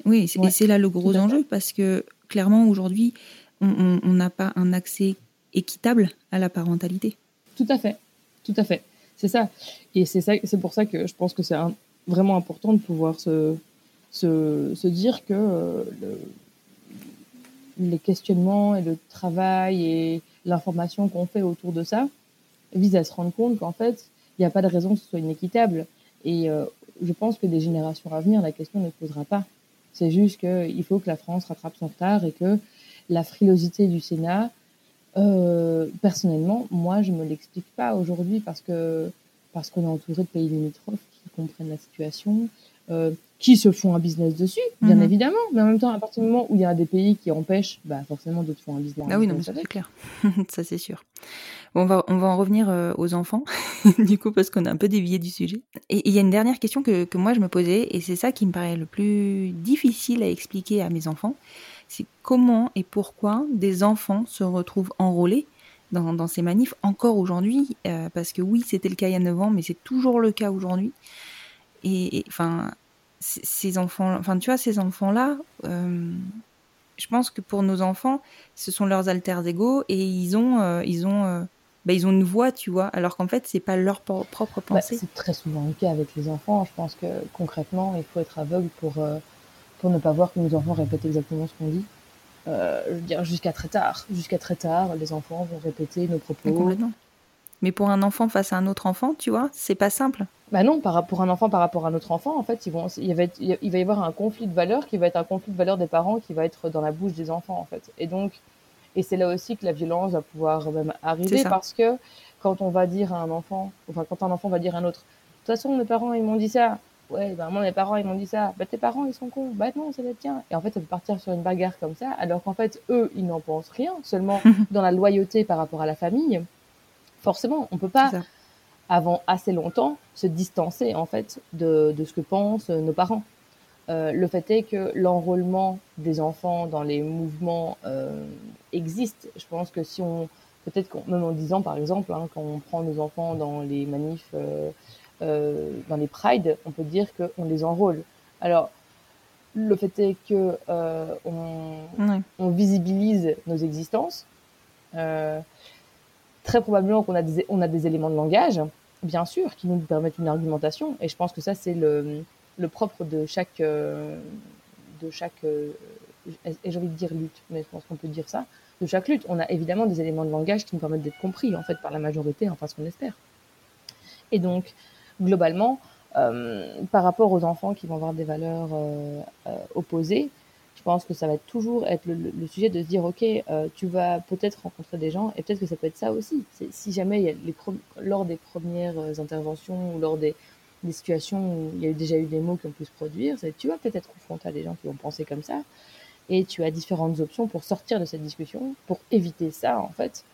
Oui, et c'est là le gros enjeu parce que clairement, aujourd'hui, on n'a pas un accès équitable à la parentalité. Tout à fait, tout à fait. C'est ça. Et c'est pour ça que je pense que c'est vraiment important de pouvoir se, se, se dire que euh, le, les questionnements et le travail et l'information qu'on fait autour de ça vise à se rendre compte qu'en fait, il n'y a pas de raison que ce soit inéquitable. Et euh, je pense que des générations à venir, la question ne se posera pas. C'est juste qu'il faut que la France rattrape son retard et que la frilosité du Sénat, euh, personnellement, moi, je ne me l'explique pas aujourd'hui parce que parce qu'on est entouré de pays limitrophes qui comprennent la situation, euh, qui se font un business dessus, bien mhm. évidemment. Mais en même temps, à partir du moment où il y a des pays qui empêchent, bah forcément d'autres font un business. Ah oui, non, mais ça c'est clair. (laughs) ça c'est sûr. on, va, on va en revenir euh, aux enfants, (laughs) du coup, parce qu'on a un peu dévié du sujet. Et il y a une dernière question que, que moi je me posais, et c'est ça qui me paraît le plus difficile à expliquer à mes enfants. C'est comment et pourquoi des enfants se retrouvent enrôlés dans, dans ces manifs encore aujourd'hui. Euh, parce que oui, c'était le cas il y a 9 ans, mais c'est toujours le cas aujourd'hui. Et enfin, ces enfants, enfin tu vois, ces enfants-là, euh, je pense que pour nos enfants, ce sont leurs alter ego et ils ont, euh, ils ont, euh, bah, ils ont une voix, tu vois, alors qu'en fait c'est pas leur propre bah, pensée. c'est très souvent le cas avec les enfants. Je pense que concrètement, il faut être aveugle pour pour ne pas voir que nos enfants répètent exactement ce qu'on dit. je veux dire jusqu'à très tard, jusqu'à très tard, les enfants vont répéter nos propos. Mais pour un enfant face à un autre enfant, tu vois, c'est pas simple. Bah non, par, pour un enfant par rapport à un autre enfant, en fait, ils vont, il, va il va y avoir un conflit de valeurs qui va être un conflit de valeurs des parents qui va être dans la bouche des enfants, en fait. Et donc, et c'est là aussi que la violence va pouvoir même arriver parce que quand on va dire à un enfant, enfin, quand un enfant va dire à un autre, de toute façon, mes parents, ils m'ont dit ça. Ouais, bah, moi, mes parents, ils m'ont dit ça. Bah, tes parents, ils sont cons. Bah, non, c'est le tien. Et en fait, ça peut partir sur une bagarre comme ça, alors qu'en fait, eux, ils n'en pensent rien, seulement (laughs) dans la loyauté par rapport à la famille forcément, on peut pas, avant assez longtemps, se distancer en fait de, de ce que pensent nos parents. Euh, le fait est que l'enrôlement des enfants dans les mouvements euh, existe. Je pense que si on, peut-être même en disant par exemple, hein, quand on prend nos enfants dans les manifs, euh, euh dans les prides, on peut dire qu'on les enrôle. Alors, le fait est que euh, on, on, visibilise nos existences. Très probablement qu'on a des, on a des éléments de langage, bien sûr, qui nous permettent une argumentation. Et je pense que ça, c'est le le propre de chaque, euh, de chaque, euh, j'ai envie de dire lutte, mais je pense qu'on peut dire ça, de chaque lutte. On a évidemment des éléments de langage qui nous permettent d'être compris, en fait, par la majorité, enfin, ce qu'on espère. Et donc, globalement, euh, par rapport aux enfants qui vont avoir des valeurs opposées, je pense que ça va toujours être le, sujet de se dire, OK, tu vas peut-être rencontrer des gens, et peut-être que ça peut être ça aussi. Si jamais, il y a les lors des premières interventions ou lors des, des situations où il y a déjà eu des mots qui ont pu se produire, tu vas peut-être être à des gens qui vont penser comme ça, et tu as différentes options pour sortir de cette discussion, pour éviter ça en fait,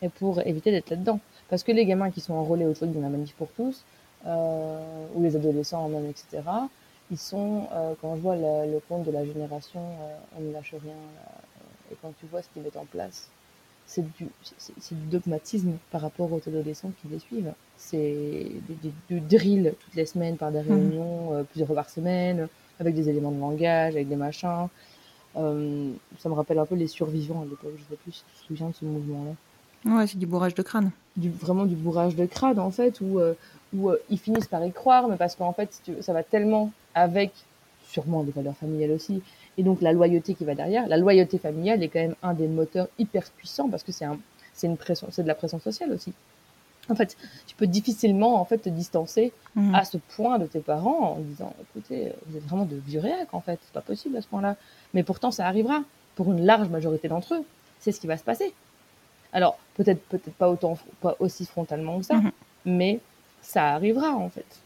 et pour éviter d'être là-dedans. Parce que les gamins qui sont enrôlés au truc de la manif pour tous, euh, ou les adolescents même, etc., ils sont, euh, quand je vois le, compte de la génération, euh, on ne lâche rien, et quand tu vois ce qu'ils mettent en place, c'est du, du, dogmatisme par rapport aux adolescents qui les suivent. C'est du, drill toutes les semaines par des mmh. réunions, euh, plusieurs fois par semaine, avec des éléments de langage, avec des machins. Euh, ça me rappelle un peu les survivants à l'époque. Je sais plus si tu te souviens de ce mouvement-là. Ouais, c'est du bourrage de crâne. Du, vraiment du bourrage de crâne, en fait, où, euh, où ils finissent par y croire, mais parce qu'en fait, ça va tellement avec, sûrement des valeurs familiales aussi, et donc la loyauté qui va derrière. La loyauté familiale est quand même un des moteurs hyper puissants parce que c'est un, c'est une pression, c'est de la pression sociale aussi. En fait, tu peux difficilement en fait te distancer mmh. à ce point de tes parents en disant, écoutez, vous êtes vraiment de vieux réacs en fait, c'est pas possible à ce point-là. Mais pourtant, ça arrivera pour une large majorité d'entre eux. C'est ce qui va se passer. Alors peut-être peut-être pas autant, pas aussi frontalement que ça, mmh. mais ça arrivera en fait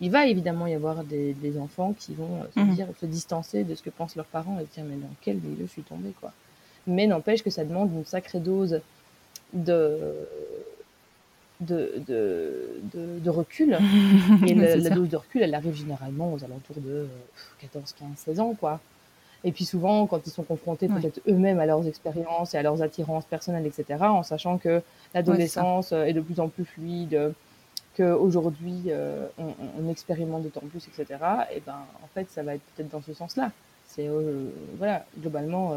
il va évidemment y avoir des, enfants qui vont euh, se mhm. dire, se distancer de ce que pensent leurs parents et dire mais dans quel milieu je suis tombée quoi. Mais n'empêche que ça demande une sacrée dose de de, de, recul. (laughs) et la dose de recul, elle arrive généralement aux alentours de 14, 15, 16 ans quoi. Et puis souvent, quand ils sont confrontés peut-être eux-mêmes à leurs expériences et à leurs attirances personnelles, etc., en sachant que l'adolescence est de plus en plus fluide, qu'aujourd'hui euh, on, on, expérimente d'autant plus, etc. Et ben en fait ça va être peut-être dans ce sens-là. C'est euh, voilà globalement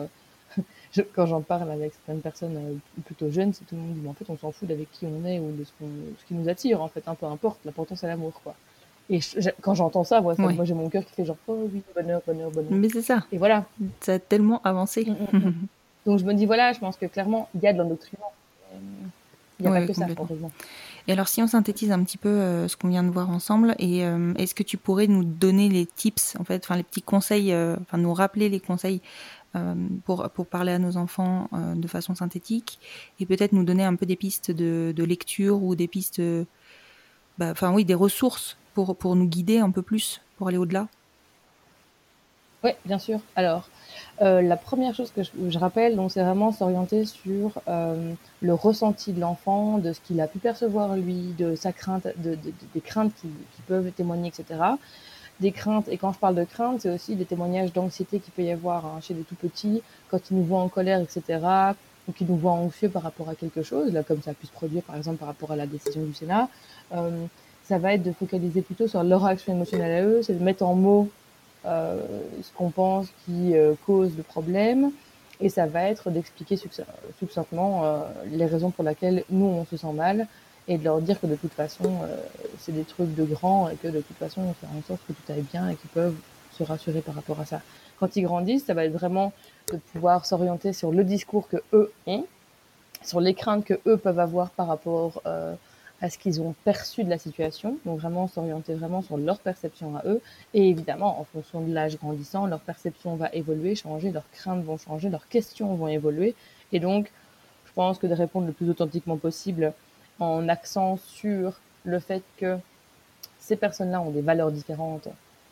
euh, (laughs) quand j'en parle avec certaines personnes plutôt jeunes, c'est tout le monde dit mais en fait on s'en fout d'avec qui on est ou de ce, ce qui nous attire en fait, un peu importe. L'important c'est l'amour quoi. Et quand j'entends ça, moi, moi j'ai mon cœur qui fait genre oh oui bonheur bonheur bonheur. Mais c'est ça. Et voilà. Ça a tellement avancé. Mm, mm, mm. (laughs) Donc je me dis voilà, je pense que clairement il y a de l'endoctrinement. Il n'y a pas que ça, heureusement. Et alors, si on synthétise un petit peu euh, ce qu'on vient de voir ensemble, euh, est-ce que tu pourrais nous donner les tips, en fait, enfin les petits conseils, euh, enfin nous rappeler les conseils pour pour parler à nos enfants de façon synthétique, et peut-être nous donner un peu des pistes de, de lecture ou des pistes, bah, enfin oui, des ressources pour pour nous guider un peu plus, pour aller au-delà? Oui, bien sûr. Alors, euh, la première chose que je, rappelle, donc, c'est vraiment s'orienter sur euh, le ressenti de l'enfant, de ce qu'il a pu percevoir lui, de sa crainte, de, des craintes qui, peuvent témoigner, etc. Des craintes, et quand je parle de crainte, c'est aussi des témoignages d'anxiété qu'il peut y avoir hein, chez les tout petits, quand ils nous voient en colère, etc., ou qu'ils nous voient anxieux par rapport à quelque chose, là, comme ça a pu se produire, par exemple, par rapport à la décision du Sénat. Euh, ça va être de focaliser plutôt sur leur réaction émotionnelle à eux, c'est de mettre en mots ce qu'on pense qui euh, cause le problème. Et ça va être d'expliquer succinctement euh, les raisons pour lesquelles nous, on se sent mal et de leur dire que de toute façon, c'est des trucs de grands et que de toute façon, on fait en sorte que tout aille bien et qu'ils peuvent se rassurer par rapport à ça. Quand ils grandissent, ça va être vraiment de pouvoir s'orienter sur le discours que eux ont, sur les craintes que eux peuvent avoir par rapport euh, à ce qu'ils ont perçu de la situation, donc vraiment s'orienter vraiment sur leur perception à eux, et évidemment, en fonction de l'âge grandissant, leur perception va évoluer, changer, leurs craintes vont changer, leurs questions vont évoluer, et donc, je pense que de répondre le plus authentiquement possible en accent sur le fait que ces personnes-là ont des valeurs différentes,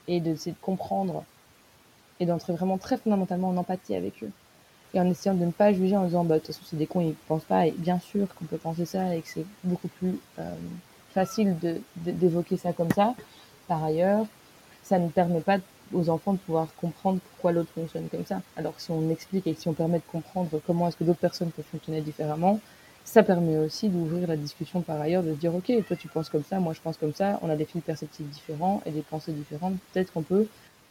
et d'essayer de comprendre, et d'entrer vraiment très fondamentalement en empathie avec eux, et en essayant de ne pas juger en disant bah de toute façon c'est des cons ils pensent pas. Et bien sûr qu'on peut penser ça et que c'est beaucoup plus euh, facile de d'évoquer ça comme ça. Par ailleurs ça ne permet pas aux enfants de pouvoir comprendre pourquoi l'autre fonctionne comme ça. Alors que si on explique et si on permet de comprendre comment est-ce que d'autres personnes peuvent fonctionner différemment ça permet aussi d'ouvrir la discussion par ailleurs de dire ok toi tu penses comme ça moi je pense comme ça. On a des fils perceptifs différents et des pensées différentes. Peut-être qu'on peut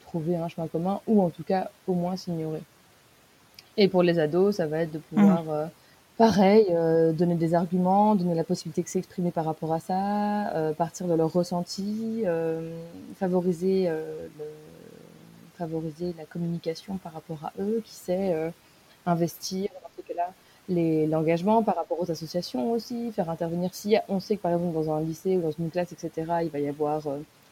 trouver un chemin commun ou en tout cas au moins s'ignorer et pour les ados, ça va être de pouvoir, mmh. euh, pareil, euh, donner des arguments, donner la possibilité de s'exprimer par rapport à ça, euh, partir de leur ressenti, favoriser, le, favoriser la communication par rapport à eux, qui sait investir dans ce cas-là l'engagement par rapport aux associations aussi, faire intervenir si on sait que par exemple dans un lycée ou dans une classe, etc., il va y avoir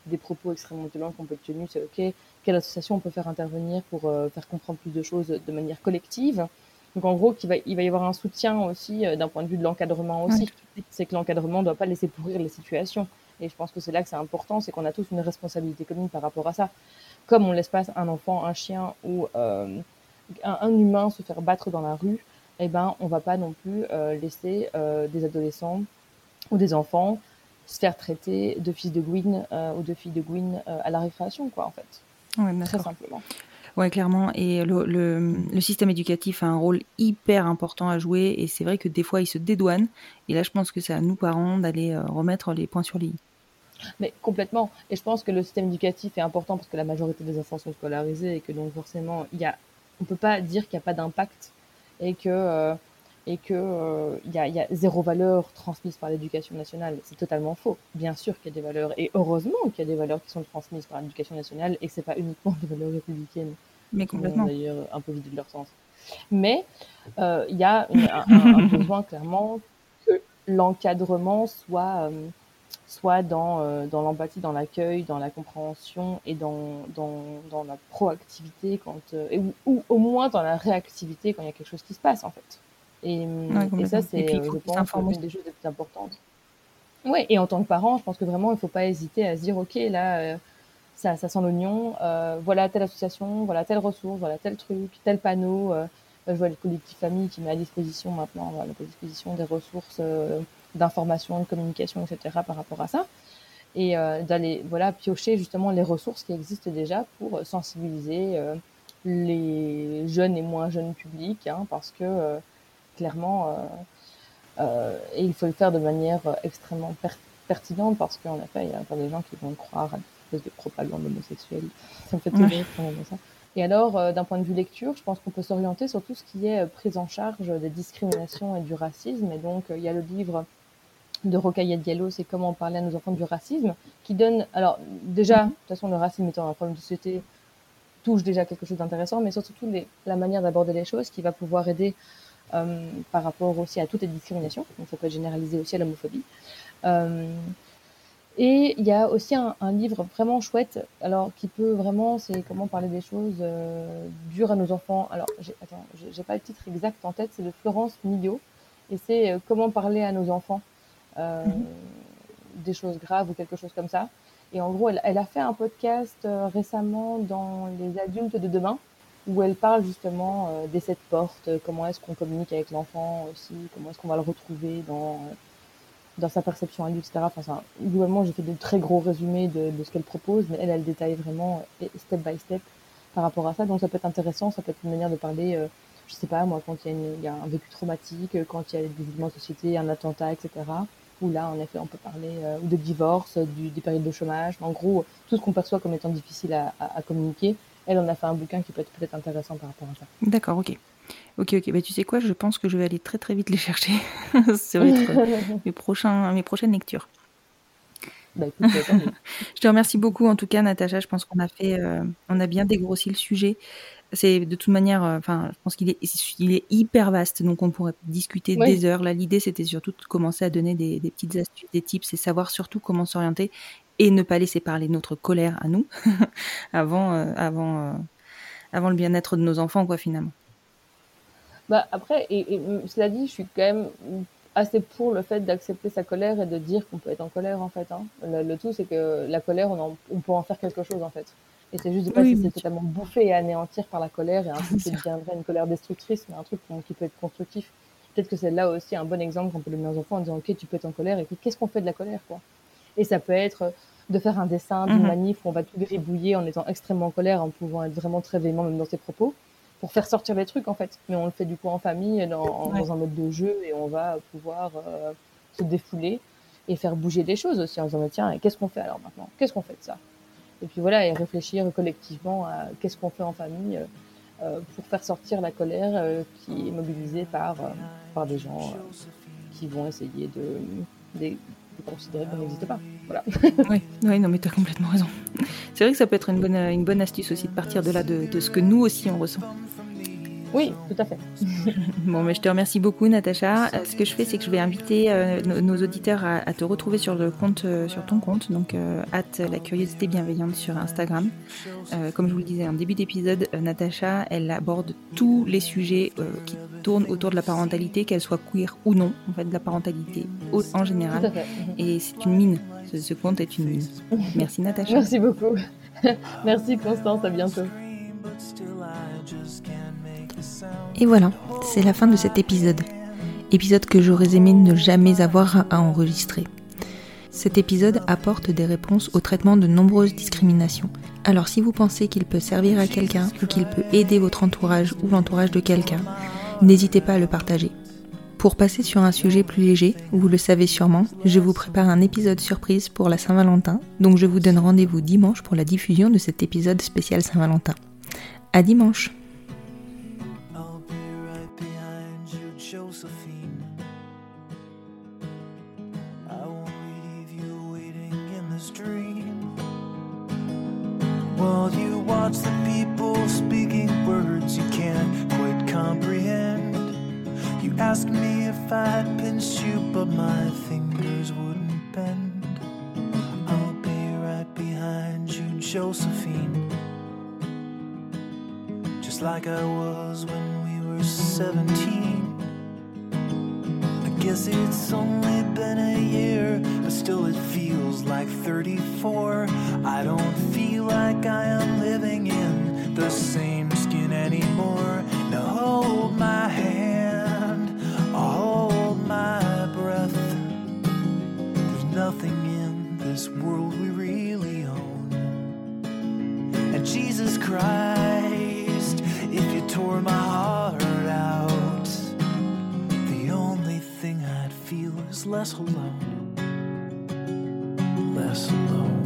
des propos extrêmement violents qu'on peut tenir, c'est ok, quelle association on peut faire intervenir pour euh, faire comprendre plus de choses de manière collective. Donc en gros, il va, il va y avoir un soutien aussi euh, d'un point de vue de l'encadrement aussi. C'est que l'encadrement ne doit pas laisser pourrir les situations. Et je pense que c'est là que c'est important, c'est qu'on a tous une responsabilité commune par rapport à ça. Comme on laisse pas un enfant, un chien ou euh, un, humain se faire battre dans la rue, eh ben on va pas non plus laisser des adolescents ou des enfants se faire traiter de fils de Gwyn ou de filles de Gwyn à la récréation, quoi, en fait. Ouais, Très simplement. Ouais, clairement. Et le, le, système éducatif a un rôle hyper important à jouer. Et c'est vrai que des fois, il se dédouane. Et là, je pense que c'est à nous, parents, d'aller euh, remettre les points sur les i. Mais complètement. Et je pense que le système éducatif est important parce que la majorité des enfants sont scolarisés et que donc forcément, il y a, on peut pas dire qu'il n'y a pas d'impact et que euh, et que il euh, y, a, zéro valeur transmise par l'éducation nationale. C'est totalement faux. Bien sûr qu'il y a des valeurs, et heureusement qu'il y a des valeurs qui sont transmises par l'éducation nationale, et que c'est pas uniquement des valeurs républicaines. Mais complètement. D'ailleurs, un peu vidées de leur sens. Mais euh, il y a un, (laughs) besoin clairement que l'encadrement soit euh, soit dans, dans l'empathie, dans l'accueil, dans la compréhension et dans, dans, dans la proactivité quand, ou, ou, au moins dans la réactivité quand il y a quelque chose qui se passe en fait. Et, ça, c'est, euh, je pense, une des choses les plus importantes. Ouais, et en tant que parent, je pense que vraiment, il ne faut pas hésiter à se dire, OK, là, euh, ça, ça sent l'oignon, euh, voilà telle association, voilà telle ressource, voilà tel truc, tel panneau. je vois le collectif famille qui met à disposition maintenant, à disposition des ressources d'information, de communication, etc. par rapport à ça. Et d'aller voilà, piocher justement les ressources qui existent déjà pour sensibiliser les jeunes et moins jeunes publics, hein, parce que clairement. Euh, euh, et il faut le faire de manière extrêmement pertinente parce qu'en effet, il y a encore des gens qui vont croire à des espèce de propagande homosexuelle. Ça me fait toujours ça. Et alors, euh, d'un point de vue lecture, je pense qu'on peut s'orienter sur tout ce qui est prise en charge des discriminations et du racisme. Et donc, il y a le livre de Rocaille Diallo, c'est comment parler à nos enfants du racisme, qui donne, alors déjà, de toute façon, le racisme étant un problème de société, touche déjà quelque chose d'intéressant, mais surtout les, la manière d'aborder les choses qui va pouvoir aider euh, par rapport aussi à toutes les discriminations. Donc ça peut être généralisé aussi à l'homophobie. Euh, et il y a aussi un, livre vraiment chouette, alors qui peut vraiment, c'est comment parler des choses euh, dures à nos enfants. Alors, attends, j'ai pas le titre exact en tête, c'est de Florence Millot, et c'est comment parler à nos enfants mhm. des choses graves ou quelque chose comme ça. Et en gros, elle, elle a fait un podcast récemment dans Les adultes de demain, où elle parle justement euh, des sept portes, euh, comment est-ce qu'on communique avec l'enfant aussi, comment est-ce qu'on va le retrouver dans euh, dans sa perception à lui, etc. Enfin, ça, globalement, j'ai fait de très gros résumés de, de ce qu'elle propose, mais elle, elle détaille vraiment step by step par rapport à ça. Donc, ça peut être intéressant, ça peut être une manière de parler, euh, je sais pas, moi, quand il y, a y a un vécu traumatique, quand il y a des événements de société, un attentat, etc. Où là, en effet, on peut parler ou de divorce, du, des périodes de chômage, en gros, tout ce qu'on perçoit comme étant difficile à, à, à communiquer elle en a fait un bouquin qui peut être peut-être intéressant par rapport à ça. D'accord, ok. Ok, ok. Bah, tu sais quoi, je pense que je vais aller très très vite les chercher. (laughs) euh, (laughs) mes, prochains, mes prochaines lectures. Bah, écoute, (laughs) je te remercie beaucoup en tout cas, Natacha. Je pense qu'on a fait, euh, on a bien dégrossi le sujet. C'est de toute manière, euh, enfin, je pense qu'il est, il est hyper vaste, donc on pourrait discuter des heures. Là, l'idée, c'était surtout de commencer à donner des, des, petites astuces, des tips, et savoir surtout comment s'orienter et ne pas laisser parler notre colère à nous (laughs) avant, euh, avant, euh, avant le bien-être de nos enfants, quoi, finalement. Bah après, et, cela dit, je suis quand même assez pour le fait d'accepter sa colère et de dire qu'on peut être en colère, en fait. Hein. Le, tout, c'est que la colère, on, on, peut en faire quelque chose, en fait. Et c'est juste de pas oui, c'est totalement bouffé et anéantir par la colère et un truc qui deviendrait une colère destructrice, mais un truc qui peut être constructif. Peut-être que c'est là aussi un bon exemple qu'on peut donner aux enfants en disant, OK, tu peux être en colère, et qu'est-ce qu'on fait de la colère, quoi? Et ça peut être de faire un dessin d'une mhm. manif où on va tout gribouiller en étant extrêmement en colère, en pouvant être vraiment très véhément même dans ses propos, pour faire sortir les trucs en fait. Mais on le fait du coup en famille, dans, dans un mode de jeu, et on va pouvoir euh, se défouler et faire bouger des choses aussi en disant tiens, qu'est-ce qu'on fait alors maintenant? Qu'est-ce qu'on fait de ça? Et puis voilà, et réfléchir collectivement à qu'est-ce qu'on fait en famille euh, euh, pour faire sortir la colère qui est mobilisée par, par des gens qui vont essayer de, de considérer qu'elle n'existe pas. Voilà. (laughs) oui, non, mais tu as complètement raison. C'est vrai que ça peut être une bonne, une bonne astuce aussi de partir de là, de ce que nous aussi on ressent. Oui, tout à fait. (laughs) bon, mais je te remercie beaucoup, Natacha. Euh, ce que je fais, c'est que je vais inviter euh, nos, auditeurs à, te retrouver sur le compte, euh, sur ton compte, donc at la curiosité bienveillante sur Instagram. comme je vous le disais en début d'épisode, Natacha, elle aborde tous les sujets qui tournent autour de la parentalité, qu'elle soit queer ou non, en fait, de la parentalité en général. Et c'est une mine. Ce, ce compte est une mine. Merci, Natacha. (laughs) Merci beaucoup. (laughs) Merci, Constance. À bientôt. Et voilà, c'est la fin de cet épisode. Épisode que j'aurais aimé ne jamais avoir à enregistrer. Cet épisode apporte des réponses au traitement de nombreuses discriminations. Alors si vous pensez qu'il peut servir à quelqu'un ou qu'il peut aider votre entourage ou l'entourage de quelqu'un, n'hésitez pas à le partager. Pour passer sur un sujet plus léger, vous le savez sûrement, je vous prépare un épisode surprise pour la Saint-Valentin, donc je vous donne rendez-vous dimanche pour la diffusion de cet épisode spécial Saint-Valentin. À dimanche watch the people speaking words you can't quite comprehend. You ask me if I'd pinch you, but my fingers wouldn't bend. I'll be right behind you, Josephine. Just like I was when we were 17 I guess it's only been a year, but still it feels like 34. I don't feel like I am living in the same skin anymore. Now hold my hand, hold my breath. There's nothing in this world we really own. And Jesus Christ, if you tore my heart out, the only thing I'd feel is less alone, mess alone.